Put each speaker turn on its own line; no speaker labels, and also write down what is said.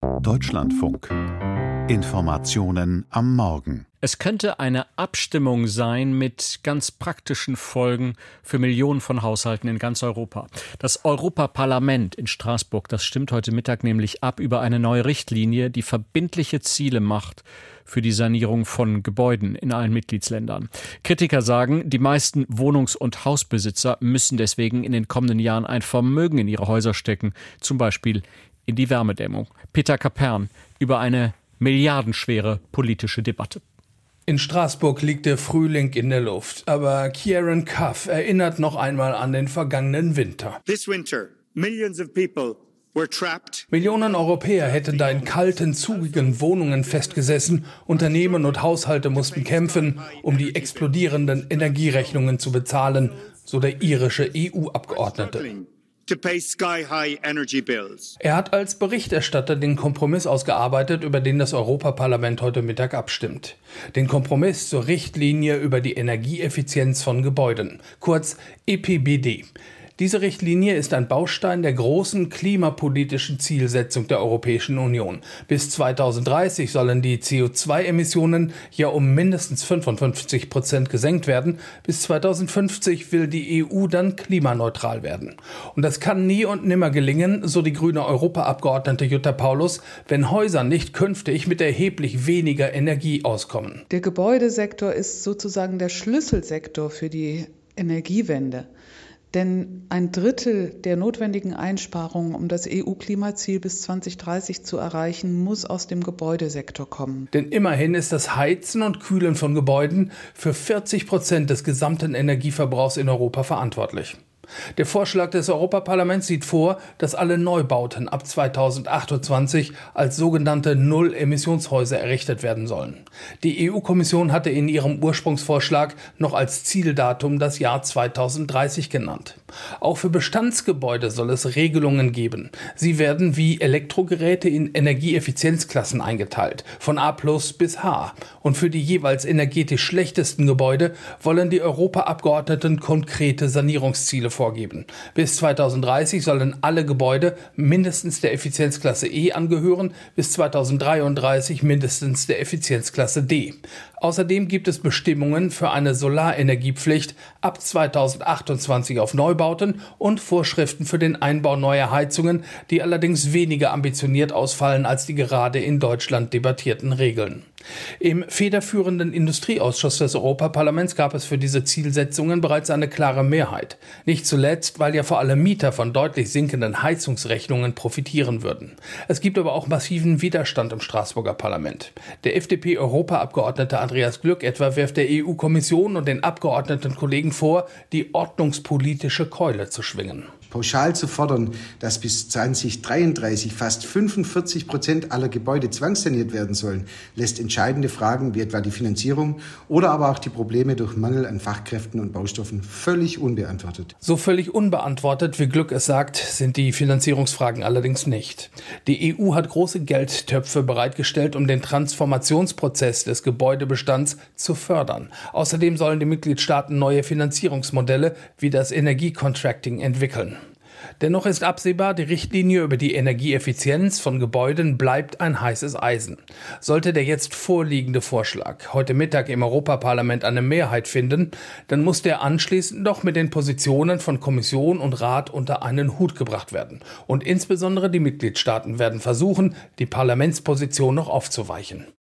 Deutschlandfunk. Informationen am Morgen.
Es könnte eine Abstimmung sein mit ganz praktischen Folgen für Millionen von Haushalten in ganz Europa. Das Europaparlament in Straßburg, das stimmt heute Mittag nämlich ab über eine neue Richtlinie, die verbindliche Ziele macht für die Sanierung von Gebäuden in allen Mitgliedsländern. Kritiker sagen, die meisten Wohnungs- und Hausbesitzer müssen deswegen in den kommenden Jahren ein Vermögen in ihre Häuser stecken, zum Beispiel in die Wärmedämmung. Peter Kapern über eine milliardenschwere politische Debatte.
In Straßburg liegt der Frühling in der Luft, aber Kieran Cuff erinnert noch einmal an den vergangenen Winter.
This winter, millions of people
Millionen Europäer hätten da in kalten, zugigen Wohnungen festgesessen. Unternehmen und Haushalte mussten kämpfen, um die explodierenden Energierechnungen zu bezahlen, so der irische EU-Abgeordnete. Er hat als Berichterstatter den Kompromiss ausgearbeitet, über den das Europaparlament heute Mittag abstimmt. Den Kompromiss zur Richtlinie über die Energieeffizienz von Gebäuden, kurz EPBD. Diese Richtlinie ist ein Baustein der großen klimapolitischen Zielsetzung der Europäischen Union. Bis 2030 sollen die CO2-Emissionen ja um mindestens 55 Prozent gesenkt werden. Bis 2050 will die EU dann klimaneutral werden. Und das kann nie und nimmer gelingen, so die grüne Europaabgeordnete Jutta Paulus, wenn Häuser nicht künftig mit erheblich weniger Energie auskommen.
Der Gebäudesektor ist sozusagen der Schlüsselsektor für die Energiewende. Denn ein Drittel der notwendigen Einsparungen, um das EU-Klimaziel bis 2030 zu erreichen, muss aus dem Gebäudesektor kommen.
Denn immerhin ist das Heizen und Kühlen von Gebäuden für 40 Prozent des gesamten Energieverbrauchs in Europa verantwortlich. Der Vorschlag des Europaparlaments sieht vor, dass alle Neubauten ab 2028 als sogenannte Null-Emissionshäuser errichtet werden sollen. Die EU-Kommission hatte in ihrem Ursprungsvorschlag noch als Zieldatum das Jahr 2030 genannt. Auch für Bestandsgebäude soll es Regelungen geben. Sie werden wie Elektrogeräte in Energieeffizienzklassen eingeteilt, von A bis H. Und für die jeweils energetisch schlechtesten Gebäude wollen die Europaabgeordneten konkrete Sanierungsziele vorgeben. Bis 2030 sollen alle Gebäude mindestens der Effizienzklasse E angehören, bis 2033 mindestens der Effizienzklasse D. Außerdem gibt es Bestimmungen für eine Solarenergiepflicht ab 2028 auf Neubauten und Vorschriften für den Einbau neuer Heizungen, die allerdings weniger ambitioniert ausfallen als die gerade in Deutschland debattierten Regeln. Im federführenden Industrieausschuss des Europaparlaments gab es für diese Zielsetzungen bereits eine klare Mehrheit. Nicht zuletzt, weil ja vor allem Mieter von deutlich sinkenden Heizungsrechnungen profitieren würden. Es gibt aber auch massiven Widerstand im Straßburger Parlament. Der FDP-Europaabgeordnete Andreas Glück etwa wirft der EU-Kommission und den Abgeordneten Kollegen vor, die ordnungspolitische Keule zu schwingen.
Pauschal zu fordern, dass bis 2033 fast 45 Prozent aller Gebäude zwangssaniert werden sollen, lässt entscheidende Fragen wie etwa die Finanzierung oder aber auch die Probleme durch Mangel an Fachkräften und Baustoffen völlig unbeantwortet.
So völlig unbeantwortet, wie Glück es sagt, sind die Finanzierungsfragen allerdings nicht. Die EU hat große Geldtöpfe bereitgestellt, um den Transformationsprozess des Gebäudebestands zu fördern. Außerdem sollen die Mitgliedstaaten neue Finanzierungsmodelle wie das Energiecontracting entwickeln. Dennoch ist absehbar, die Richtlinie über die Energieeffizienz von Gebäuden bleibt ein heißes Eisen. Sollte der jetzt vorliegende Vorschlag heute Mittag im Europaparlament eine Mehrheit finden, dann muss der anschließend doch mit den Positionen von Kommission und Rat unter einen Hut gebracht werden. Und insbesondere die Mitgliedstaaten werden versuchen, die Parlamentsposition noch aufzuweichen.